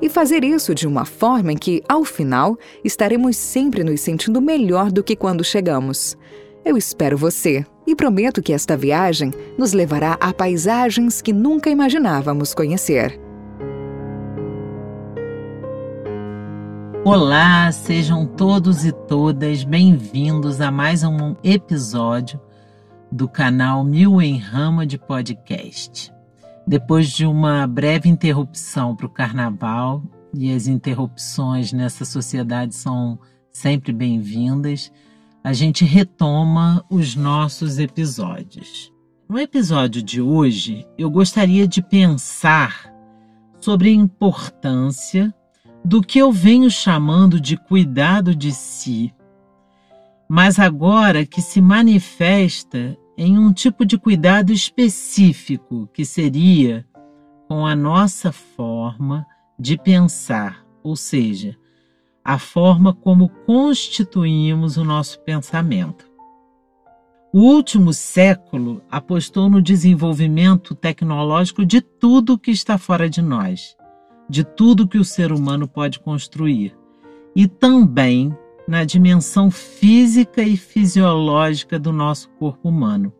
e fazer isso de uma forma em que, ao final, estaremos sempre nos sentindo melhor do que quando chegamos. Eu espero você e prometo que esta viagem nos levará a paisagens que nunca imaginávamos conhecer. Olá, sejam todos e todas bem-vindos a mais um episódio do canal Mil em Rama de Podcast. Depois de uma breve interrupção para o carnaval, e as interrupções nessa sociedade são sempre bem-vindas, a gente retoma os nossos episódios. No episódio de hoje, eu gostaria de pensar sobre a importância do que eu venho chamando de cuidado de si, mas agora que se manifesta em um tipo de cuidado específico, que seria com a nossa forma de pensar, ou seja, a forma como constituímos o nosso pensamento. O último século apostou no desenvolvimento tecnológico de tudo que está fora de nós, de tudo que o ser humano pode construir, e também na dimensão física e fisiológica do nosso corpo humano.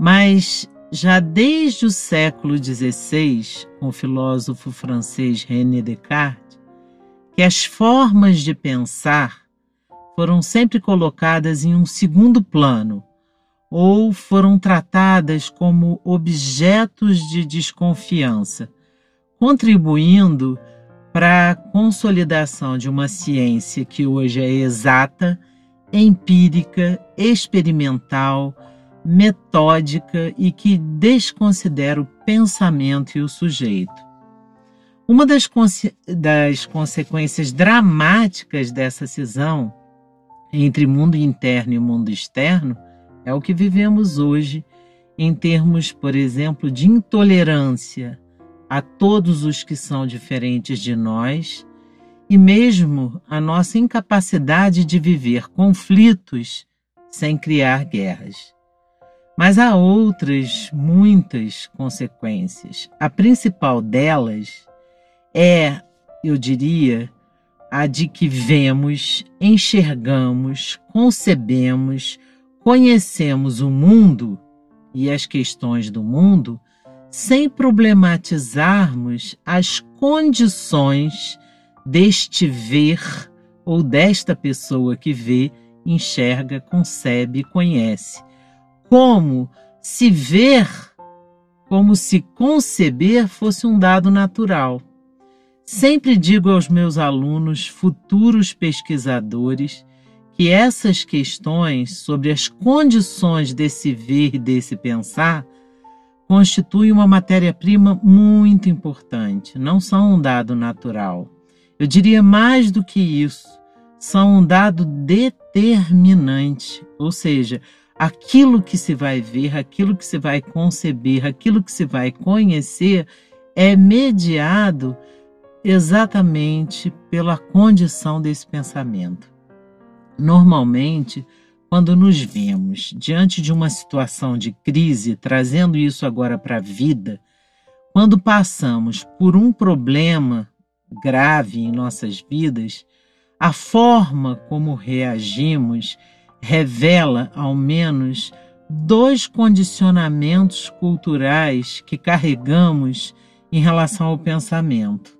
Mas já desde o século XVI, com o filósofo francês René Descartes, que as formas de pensar foram sempre colocadas em um segundo plano ou foram tratadas como objetos de desconfiança, contribuindo para a consolidação de uma ciência que hoje é exata, empírica, experimental, metódica e que desconsidera o pensamento e o sujeito. Uma das, conse das consequências dramáticas dessa cisão entre mundo interno e mundo externo é o que vivemos hoje em termos, por exemplo, de intolerância a todos os que são diferentes de nós e mesmo a nossa incapacidade de viver conflitos sem criar guerras. Mas há outras muitas consequências. A principal delas é, eu diria, a de que vemos, enxergamos, concebemos, conhecemos o mundo e as questões do mundo sem problematizarmos as condições deste ver ou desta pessoa que vê, enxerga, concebe, conhece. Como se ver, como se conceber fosse um dado natural. Sempre digo aos meus alunos, futuros pesquisadores, que essas questões sobre as condições desse ver e desse pensar constituem uma matéria-prima muito importante, não são um dado natural. Eu diria mais do que isso, são um dado determinante, ou seja, aquilo que se vai ver, aquilo que se vai conceber, aquilo que se vai conhecer é mediado exatamente pela condição desse pensamento. Normalmente, quando nos vemos diante de uma situação de crise, trazendo isso agora para a vida, quando passamos por um problema grave em nossas vidas, a forma como reagimos revela, ao menos, dois condicionamentos culturais que carregamos em relação ao pensamento.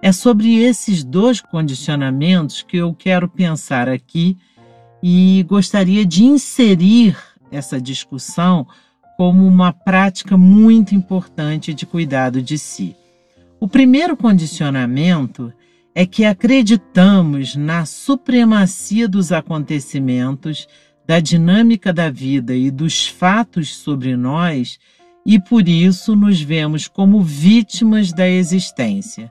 É sobre esses dois condicionamentos que eu quero pensar aqui e gostaria de inserir essa discussão como uma prática muito importante de cuidado de si. O primeiro condicionamento é que acreditamos na supremacia dos acontecimentos, da dinâmica da vida e dos fatos sobre nós e por isso nos vemos como vítimas da existência.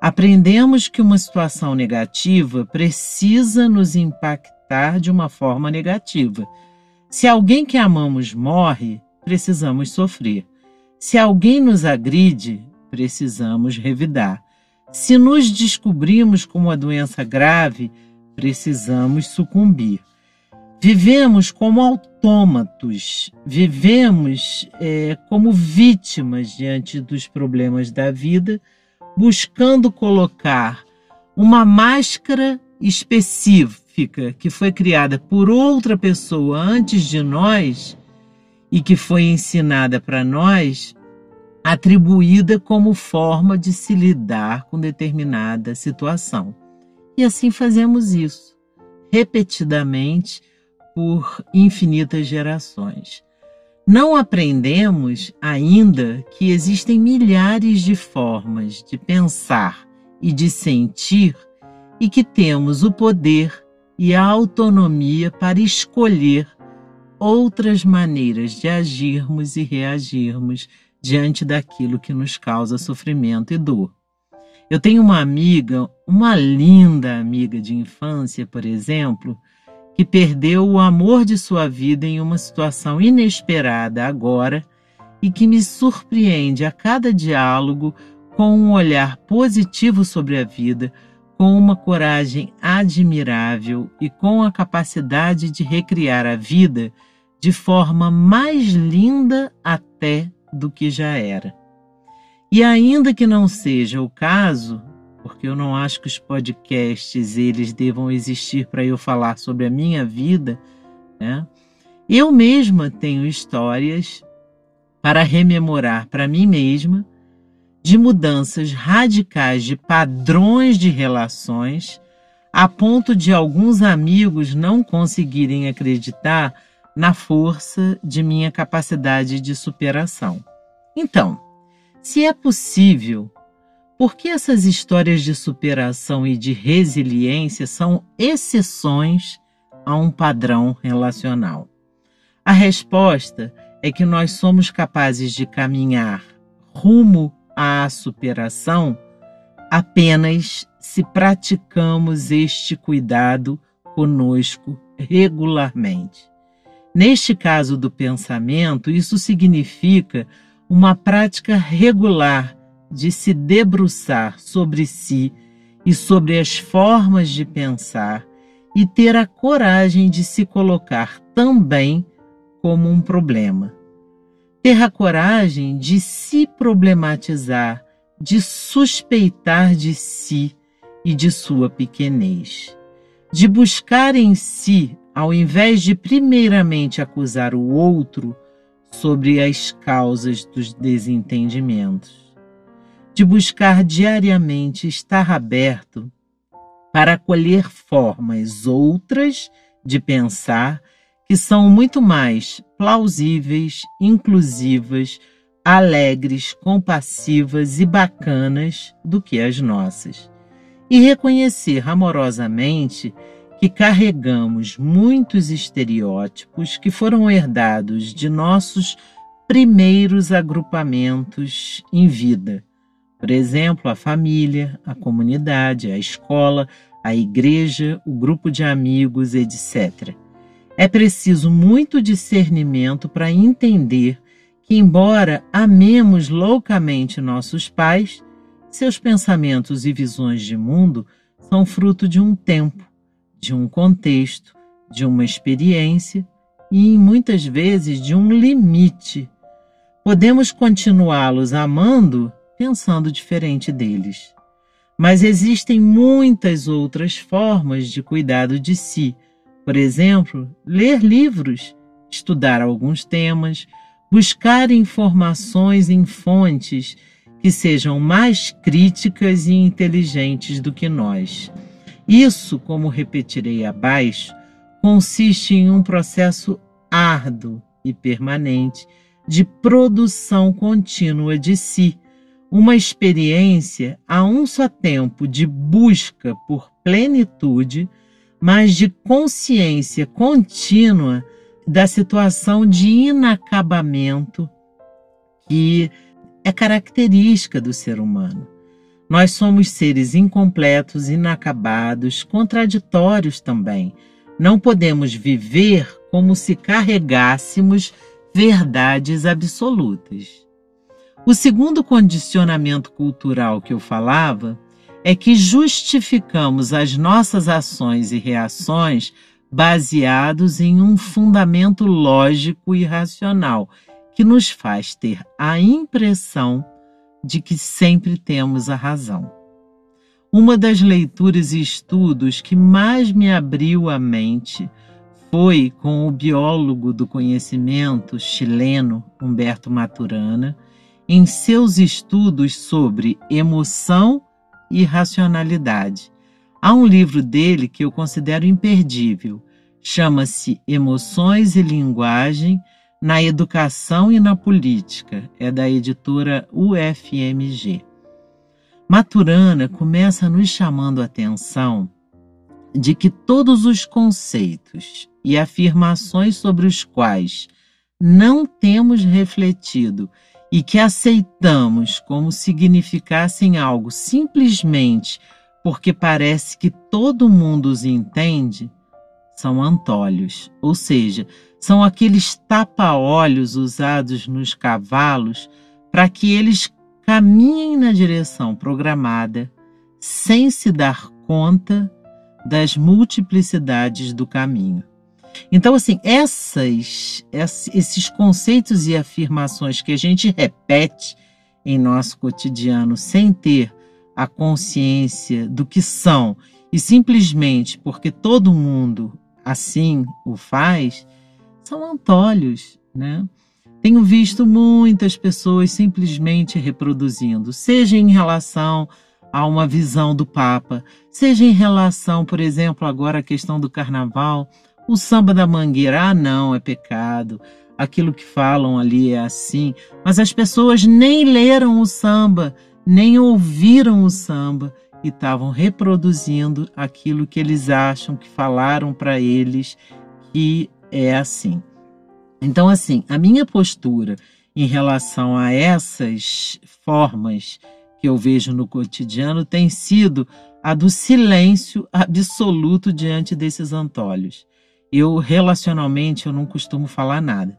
Aprendemos que uma situação negativa precisa nos impactar de uma forma negativa. Se alguém que amamos morre, precisamos sofrer. Se alguém nos agride, precisamos revidar. Se nos descobrimos com uma doença grave, precisamos sucumbir. Vivemos como autômatos, vivemos é, como vítimas diante dos problemas da vida, buscando colocar uma máscara específica que foi criada por outra pessoa antes de nós e que foi ensinada para nós atribuída como forma de se lidar com determinada situação. E assim fazemos isso, repetidamente, por infinitas gerações. Não aprendemos ainda que existem milhares de formas de pensar e de sentir e que temos o poder e a autonomia para escolher outras maneiras de agirmos e reagirmos diante daquilo que nos causa sofrimento e dor. Eu tenho uma amiga, uma linda amiga de infância, por exemplo, que perdeu o amor de sua vida em uma situação inesperada agora e que me surpreende a cada diálogo com um olhar positivo sobre a vida, com uma coragem admirável e com a capacidade de recriar a vida de forma mais linda até do que já era. E ainda que não seja o caso, porque eu não acho que os podcasts eles devam existir para eu falar sobre a minha vida, né? Eu mesma tenho histórias para rememorar para mim mesma de mudanças radicais de padrões de relações, a ponto de alguns amigos não conseguirem acreditar na força de minha capacidade de superação. Então, se é possível, por que essas histórias de superação e de resiliência são exceções a um padrão relacional? A resposta é que nós somos capazes de caminhar rumo à superação apenas se praticamos este cuidado conosco regularmente. Neste caso do pensamento, isso significa uma prática regular de se debruçar sobre si e sobre as formas de pensar e ter a coragem de se colocar também como um problema. Ter a coragem de se problematizar, de suspeitar de si e de sua pequenez, de buscar em si ao invés de primeiramente acusar o outro sobre as causas dos desentendimentos, de buscar diariamente estar aberto para acolher formas outras de pensar que são muito mais plausíveis, inclusivas, alegres, compassivas e bacanas do que as nossas. E reconhecer amorosamente que carregamos muitos estereótipos que foram herdados de nossos primeiros agrupamentos em vida. Por exemplo, a família, a comunidade, a escola, a igreja, o grupo de amigos, etc. É preciso muito discernimento para entender que, embora amemos loucamente nossos pais, seus pensamentos e visões de mundo são fruto de um tempo de um contexto, de uma experiência e, muitas vezes, de um limite. Podemos continuá-los amando pensando diferente deles. Mas existem muitas outras formas de cuidado de si. Por exemplo, ler livros, estudar alguns temas, buscar informações em fontes que sejam mais críticas e inteligentes do que nós. Isso, como repetirei abaixo, consiste em um processo árduo e permanente de produção contínua de si, uma experiência a um só tempo de busca por plenitude, mas de consciência contínua da situação de inacabamento que é característica do ser humano. Nós somos seres incompletos, inacabados, contraditórios também. Não podemos viver como se carregássemos verdades absolutas. O segundo condicionamento cultural que eu falava é que justificamos as nossas ações e reações baseados em um fundamento lógico e racional, que nos faz ter a impressão de que sempre temos a razão. Uma das leituras e estudos que mais me abriu a mente foi com o biólogo do conhecimento chileno Humberto Maturana, em seus estudos sobre emoção e racionalidade. Há um livro dele que eu considero imperdível. Chama-se Emoções e Linguagem na Educação e na Política. É da editora UFMG. Maturana começa nos chamando a atenção de que todos os conceitos e afirmações sobre os quais não temos refletido e que aceitamos como significassem algo simplesmente porque parece que todo mundo os entende, são antolhos, ou seja, são aqueles tapa-olhos usados nos cavalos para que eles caminhem na direção programada sem se dar conta das multiplicidades do caminho. Então, assim, essas, esses conceitos e afirmações que a gente repete em nosso cotidiano sem ter a consciência do que são e simplesmente porque todo mundo assim o faz, são antolhos, né? Tenho visto muitas pessoas simplesmente reproduzindo, seja em relação a uma visão do Papa, seja em relação, por exemplo, agora a questão do carnaval, o samba da mangueira, ah, não, é pecado. Aquilo que falam ali é assim. Mas as pessoas nem leram o samba, nem ouviram o samba e estavam reproduzindo aquilo que eles acham que falaram para eles que é assim. Então, assim, a minha postura em relação a essas formas que eu vejo no cotidiano tem sido a do silêncio absoluto diante desses antolhos eu relacionalmente eu não costumo falar nada,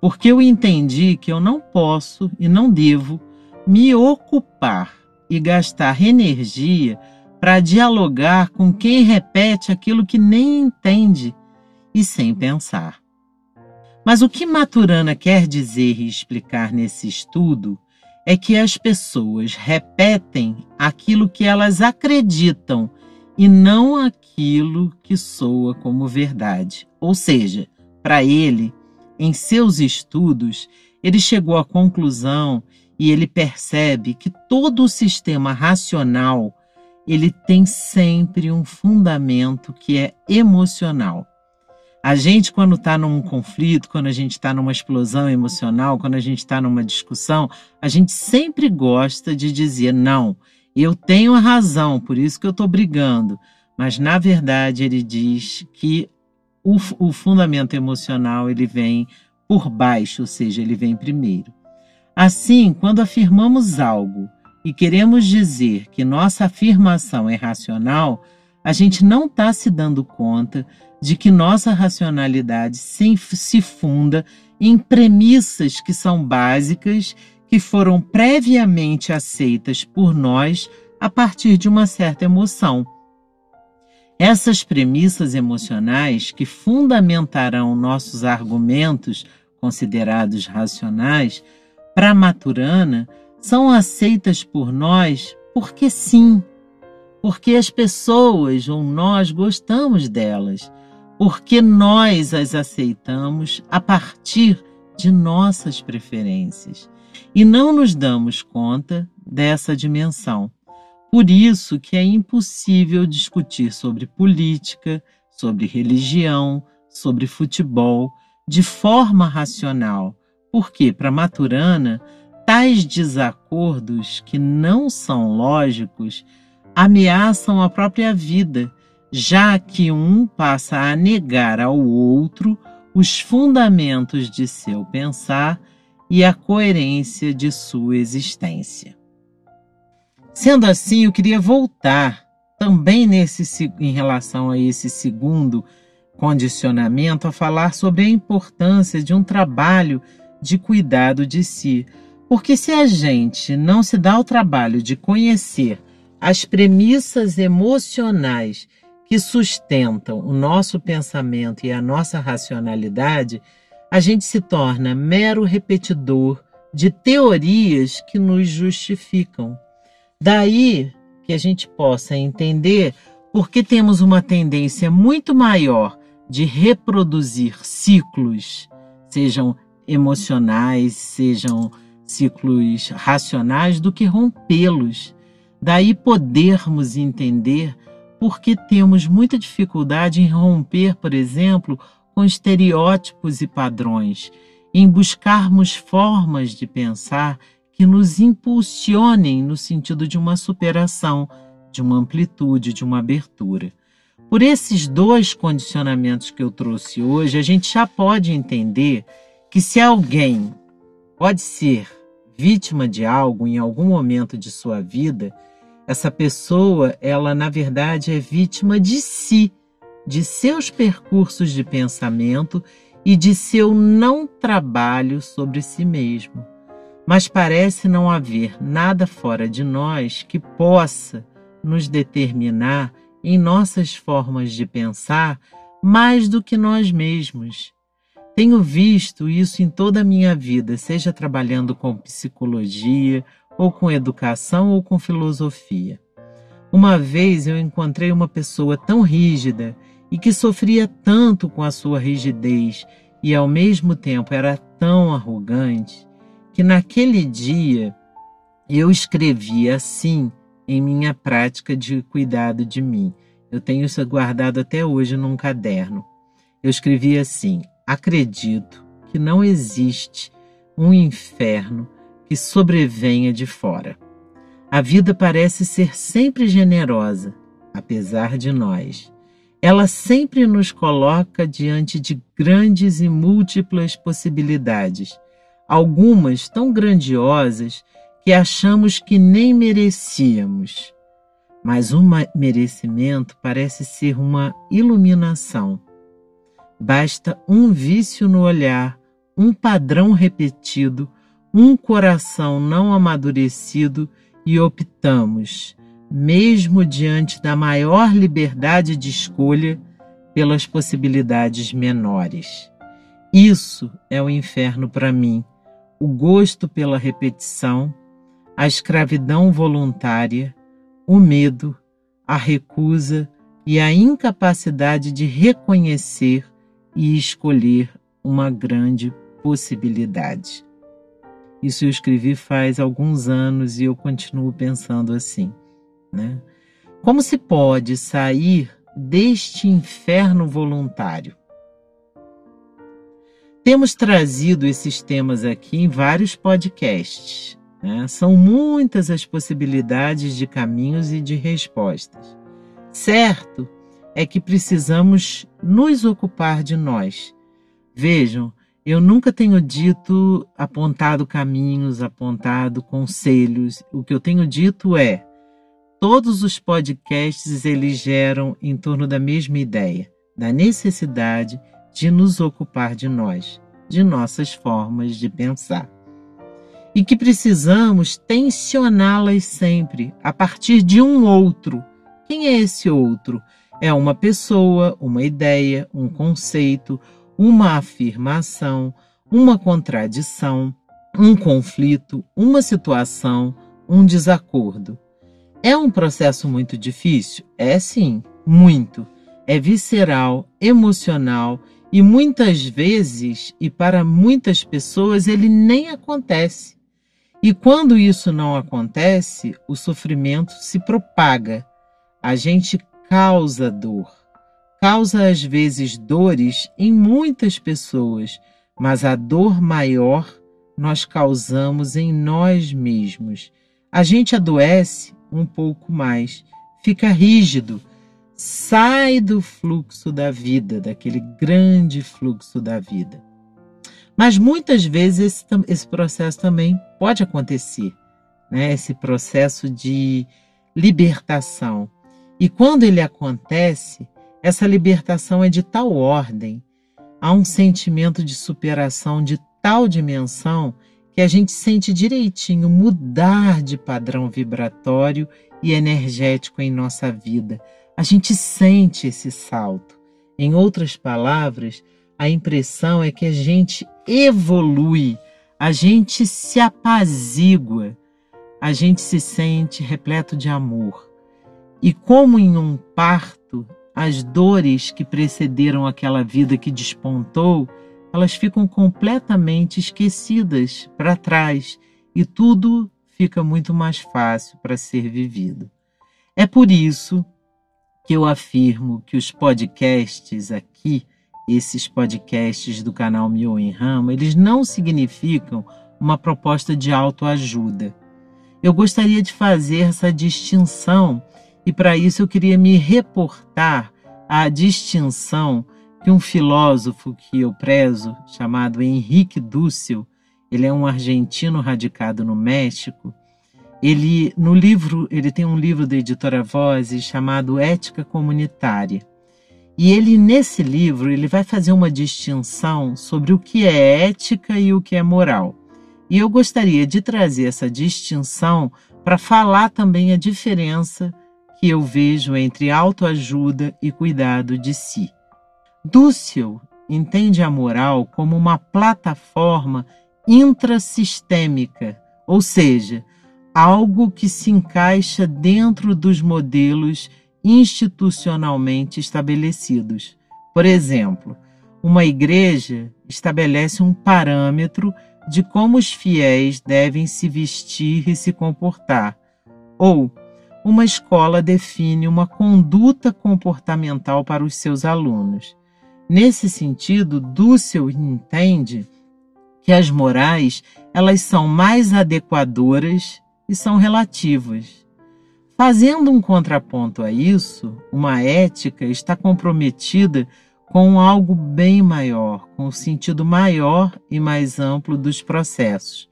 porque eu entendi que eu não posso e não devo me ocupar e gastar energia para dialogar com quem repete aquilo que nem entende e sem pensar. Mas o que Maturana quer dizer e explicar nesse estudo é que as pessoas repetem aquilo que elas acreditam e não aquilo que soa como verdade. Ou seja, para ele, em seus estudos, ele chegou à conclusão e ele percebe que todo o sistema racional ele tem sempre um fundamento que é emocional. A gente, quando está num conflito, quando a gente está numa explosão emocional, quando a gente está numa discussão, a gente sempre gosta de dizer: não, eu tenho a razão, por isso que eu estou brigando. Mas, na verdade, ele diz que o, o fundamento emocional ele vem por baixo, ou seja, ele vem primeiro. Assim, quando afirmamos algo e queremos dizer que nossa afirmação é racional, a gente não está se dando conta de que nossa racionalidade se, se funda em premissas que são básicas que foram previamente aceitas por nós a partir de uma certa emoção. Essas premissas emocionais que fundamentarão nossos argumentos considerados racionais para Maturana são aceitas por nós porque sim, porque as pessoas ou nós gostamos delas, porque nós as aceitamos a partir de nossas preferências e não nos damos conta dessa dimensão. Por isso que é impossível discutir sobre política, sobre religião, sobre futebol de forma racional, porque para Maturana tais desacordos que não são lógicos ameaçam a própria vida, já que um passa a negar ao outro os fundamentos de seu pensar e a coerência de sua existência. Sendo assim, eu queria voltar também nesse em relação a esse segundo condicionamento a falar sobre a importância de um trabalho de cuidado de si. Porque se a gente não se dá o trabalho de conhecer as premissas emocionais que sustentam o nosso pensamento e a nossa racionalidade, a gente se torna mero repetidor de teorias que nos justificam. Daí que a gente possa entender por que temos uma tendência muito maior de reproduzir ciclos, sejam emocionais, sejam ciclos racionais, do que rompê-los. Daí podermos entender por que temos muita dificuldade em romper, por exemplo, com estereótipos e padrões, em buscarmos formas de pensar que nos impulsionem no sentido de uma superação, de uma amplitude, de uma abertura. Por esses dois condicionamentos que eu trouxe hoje, a gente já pode entender que se alguém pode ser vítima de algo em algum momento de sua vida, essa pessoa, ela na verdade é vítima de si, de seus percursos de pensamento e de seu não trabalho sobre si mesmo. Mas parece não haver nada fora de nós que possa nos determinar em nossas formas de pensar mais do que nós mesmos. Tenho visto isso em toda a minha vida, seja trabalhando com psicologia ou com educação ou com filosofia. Uma vez eu encontrei uma pessoa tão rígida e que sofria tanto com a sua rigidez e ao mesmo tempo era tão arrogante que naquele dia eu escrevi assim em minha prática de cuidado de mim. Eu tenho isso guardado até hoje num caderno. Eu escrevi assim: acredito que não existe um inferno que sobrevenha de fora. A vida parece ser sempre generosa, apesar de nós. Ela sempre nos coloca diante de grandes e múltiplas possibilidades, algumas tão grandiosas que achamos que nem merecíamos. Mas o merecimento parece ser uma iluminação. Basta um vício no olhar, um padrão repetido um coração não amadurecido e optamos, mesmo diante da maior liberdade de escolha, pelas possibilidades menores. Isso é o inferno para mim, o gosto pela repetição, a escravidão voluntária, o medo, a recusa e a incapacidade de reconhecer e escolher uma grande possibilidade. Isso eu escrevi faz alguns anos e eu continuo pensando assim, né? Como se pode sair deste inferno voluntário? Temos trazido esses temas aqui em vários podcasts. Né? São muitas as possibilidades de caminhos e de respostas. Certo é que precisamos nos ocupar de nós. Vejam, eu nunca tenho dito, apontado caminhos, apontado conselhos. O que eu tenho dito é: todos os podcasts eles geram em torno da mesma ideia, da necessidade de nos ocupar de nós, de nossas formas de pensar. E que precisamos tensioná-las sempre a partir de um outro. Quem é esse outro? É uma pessoa, uma ideia, um conceito uma afirmação, uma contradição, um conflito, uma situação, um desacordo. É um processo muito difícil? É sim, muito. É visceral, emocional e muitas vezes, e para muitas pessoas, ele nem acontece. E quando isso não acontece, o sofrimento se propaga. A gente causa dor causa às vezes dores em muitas pessoas, mas a dor maior nós causamos em nós mesmos. A gente adoece um pouco mais, fica rígido, sai do fluxo da vida, daquele grande fluxo da vida. Mas muitas vezes esse, esse processo também pode acontecer. né? esse processo de libertação. E quando ele acontece, essa libertação é de tal ordem, há um sentimento de superação de tal dimensão que a gente sente direitinho mudar de padrão vibratório e energético em nossa vida. A gente sente esse salto. Em outras palavras, a impressão é que a gente evolui, a gente se apazigua, a gente se sente repleto de amor. E como em um parto, as dores que precederam aquela vida que despontou elas ficam completamente esquecidas para trás e tudo fica muito mais fácil para ser vivido. É por isso que eu afirmo que os podcasts aqui, esses podcasts do canal Mil em Rama, eles não significam uma proposta de autoajuda. Eu gostaria de fazer essa distinção e para isso eu queria me reportar à distinção que um filósofo que eu prezo, chamado Henrique Dussel, ele é um argentino radicado no México. Ele no livro, ele tem um livro da editora Vozes chamado Ética Comunitária. E ele nesse livro, ele vai fazer uma distinção sobre o que é ética e o que é moral. E eu gostaria de trazer essa distinção para falar também a diferença que eu vejo entre autoajuda e cuidado de si. Dussel entende a moral como uma plataforma intrasistêmica, ou seja, algo que se encaixa dentro dos modelos institucionalmente estabelecidos. Por exemplo, uma igreja estabelece um parâmetro de como os fiéis devem se vestir e se comportar, ou uma escola define uma conduta comportamental para os seus alunos. Nesse sentido, Dussel entende que as morais elas são mais adequadoras e são relativas. Fazendo um contraponto a isso, uma ética está comprometida com algo bem maior, com o sentido maior e mais amplo dos processos.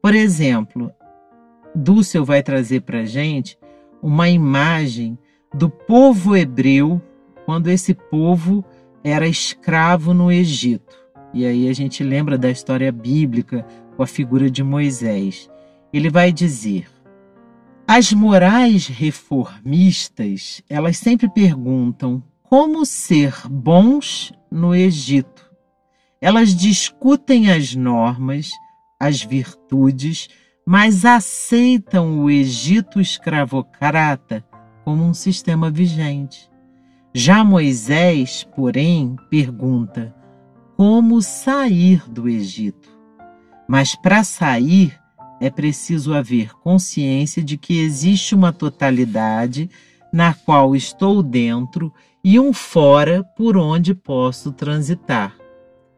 Por exemplo, Dussel vai trazer para a gente uma imagem do povo hebreu, quando esse povo era escravo no Egito. E aí a gente lembra da história bíblica com a figura de Moisés. Ele vai dizer: As morais reformistas, elas sempre perguntam como ser bons no Egito. Elas discutem as normas, as virtudes, mas aceitam o Egito escravocrata como um sistema vigente. Já Moisés, porém, pergunta: como sair do Egito? Mas para sair é preciso haver consciência de que existe uma totalidade na qual estou dentro e um fora por onde posso transitar.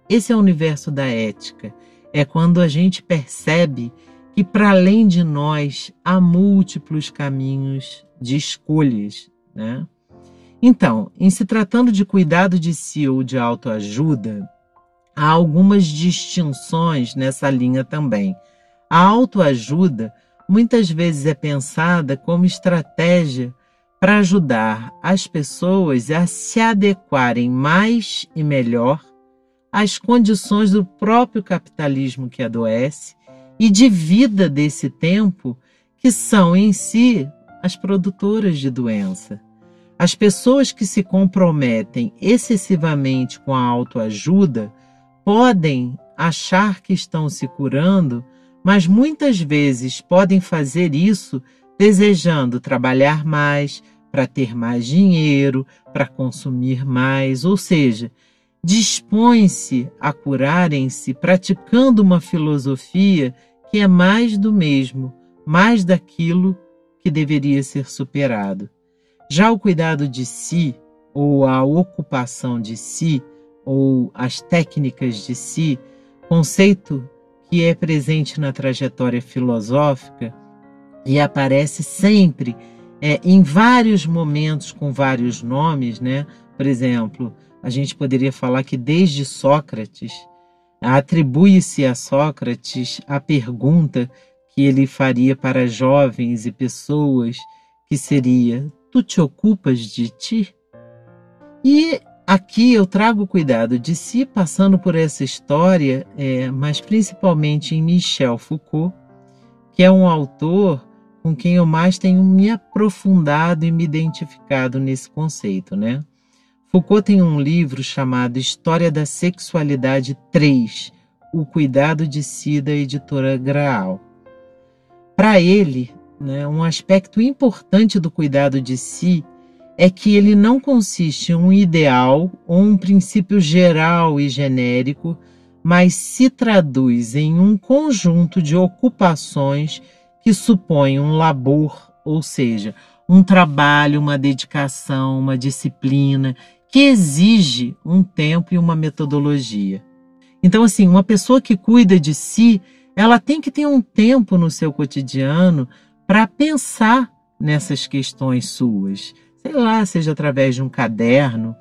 Esse é o universo da ética. É quando a gente percebe que para além de nós há múltiplos caminhos de escolhas, né? Então, em se tratando de cuidado de si ou de autoajuda, há algumas distinções nessa linha também. A autoajuda muitas vezes é pensada como estratégia para ajudar as pessoas a se adequarem mais e melhor às condições do próprio capitalismo que adoece e de vida desse tempo, que são em si as produtoras de doença. As pessoas que se comprometem excessivamente com a autoajuda podem achar que estão se curando, mas muitas vezes podem fazer isso desejando trabalhar mais, para ter mais dinheiro, para consumir mais, ou seja, dispõem-se a curarem-se praticando uma filosofia que é mais do mesmo, mais daquilo que deveria ser superado. Já o cuidado de si, ou a ocupação de si, ou as técnicas de si, conceito que é presente na trajetória filosófica e aparece sempre é, em vários momentos com vários nomes, né? Por exemplo, a gente poderia falar que desde Sócrates atribui-se a Sócrates a pergunta que ele faria para jovens e pessoas, que seria: Tu te ocupas de ti? E aqui eu trago cuidado de si, passando por essa história, é, mas principalmente em Michel Foucault, que é um autor com quem eu mais tenho me aprofundado e me identificado nesse conceito, né? Foucault tem um livro chamado História da Sexualidade 3, O Cuidado de Si, da editora Graal. Para ele, né, um aspecto importante do cuidado de si é que ele não consiste em um ideal ou um princípio geral e genérico, mas se traduz em um conjunto de ocupações que supõem um labor, ou seja, um trabalho, uma dedicação, uma disciplina, que exige um tempo e uma metodologia. Então, assim, uma pessoa que cuida de si, ela tem que ter um tempo no seu cotidiano para pensar nessas questões suas. Sei lá, seja através de um caderno,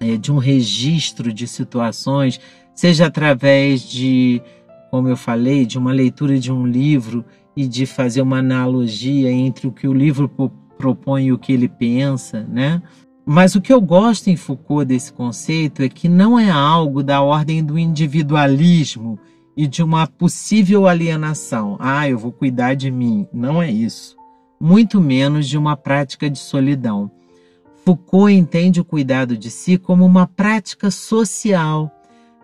é, de um registro de situações, seja através de, como eu falei, de uma leitura de um livro e de fazer uma analogia entre o que o livro propõe e o que ele pensa, né? Mas o que eu gosto em Foucault desse conceito é que não é algo da ordem do individualismo e de uma possível alienação. Ah, eu vou cuidar de mim. Não é isso. Muito menos de uma prática de solidão. Foucault entende o cuidado de si como uma prática social,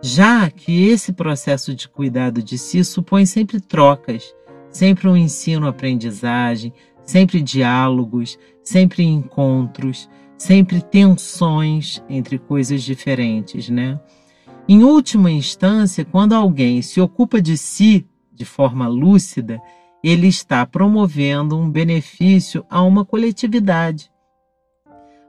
já que esse processo de cuidado de si supõe sempre trocas, sempre um ensino-aprendizagem, sempre diálogos, sempre encontros, sempre tensões entre coisas diferentes, né? Em última instância, quando alguém se ocupa de si de forma lúcida, ele está promovendo um benefício a uma coletividade.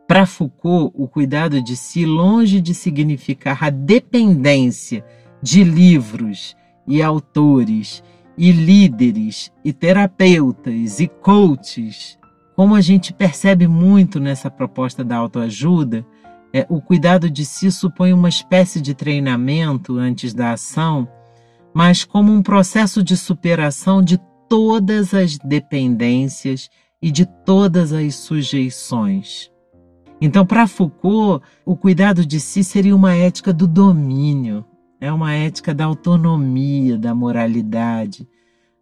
Para Foucault, o cuidado de si, longe de significar a dependência de livros e autores, e líderes, e terapeutas, e coaches, como a gente percebe muito nessa proposta da autoajuda, é, o cuidado de si supõe uma espécie de treinamento antes da ação, mas como um processo de superação de todas as dependências e de todas as sujeições. Então, para Foucault, o cuidado de si seria uma ética do domínio, é uma ética da autonomia, da moralidade.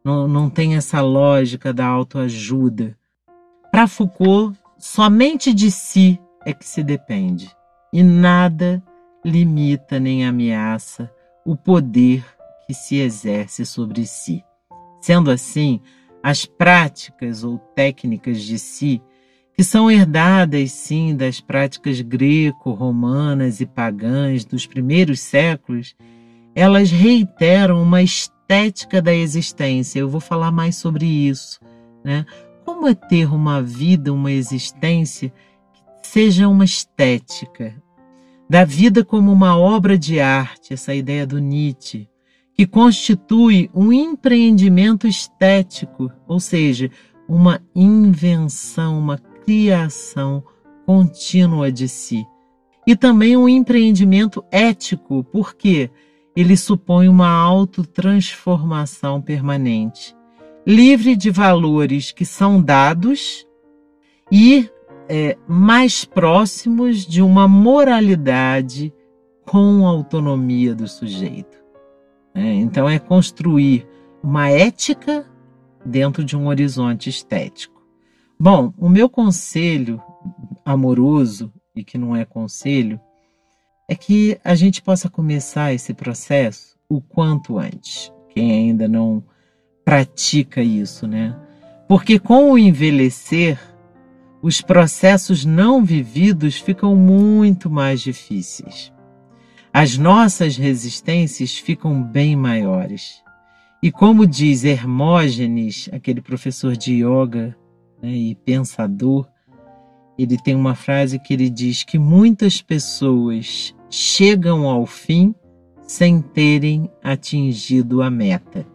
Não, não tem essa lógica da autoajuda. Para Foucault, somente de si é que se depende e nada limita nem ameaça o poder que se exerce sobre si. Sendo assim, as práticas ou técnicas de si, que são herdadas sim das práticas greco-romanas e pagãs dos primeiros séculos, elas reiteram uma estética da existência. Eu vou falar mais sobre isso, né? Como é ter uma vida, uma existência seja uma estética, da vida como uma obra de arte, essa ideia do Nietzsche, que constitui um empreendimento estético, ou seja, uma invenção, uma criação contínua de si. E também um empreendimento ético, porque ele supõe uma autotransformação permanente, livre de valores que são dados e é, mais próximos de uma moralidade com autonomia do sujeito. É, então, é construir uma ética dentro de um horizonte estético. Bom, o meu conselho amoroso, e que não é conselho, é que a gente possa começar esse processo o quanto antes. Quem ainda não pratica isso, né? Porque com o envelhecer, os processos não vividos ficam muito mais difíceis. As nossas resistências ficam bem maiores. E como diz Hermógenes, aquele professor de yoga né, e pensador, ele tem uma frase que ele diz que muitas pessoas chegam ao fim sem terem atingido a meta.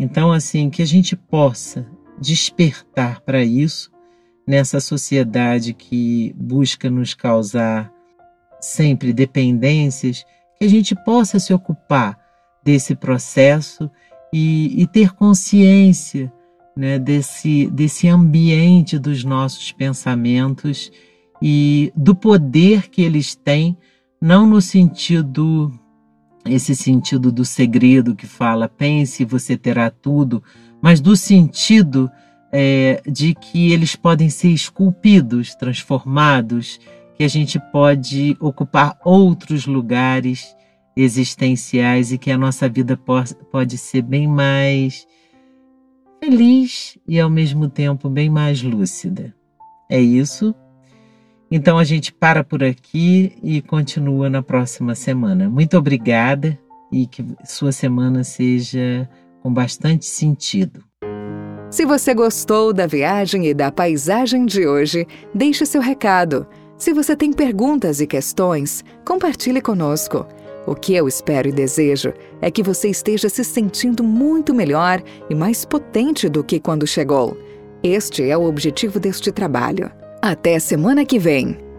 Então, assim, que a gente possa despertar para isso nessa sociedade que busca nos causar sempre dependências, que a gente possa se ocupar desse processo e, e ter consciência né, desse, desse ambiente dos nossos pensamentos e do poder que eles têm, não no sentido, esse sentido do segredo que fala, pense, você terá tudo, mas do sentido é, de que eles podem ser esculpidos, transformados, que a gente pode ocupar outros lugares existenciais e que a nossa vida pode ser bem mais feliz e ao mesmo tempo bem mais lúcida. É isso. Então a gente para por aqui e continua na próxima semana. Muito obrigada e que sua semana seja com bastante sentido. Se você gostou da viagem e da paisagem de hoje, deixe seu recado. Se você tem perguntas e questões, compartilhe conosco. O que eu espero e desejo é que você esteja se sentindo muito melhor e mais potente do que quando chegou. Este é o objetivo deste trabalho. Até semana que vem!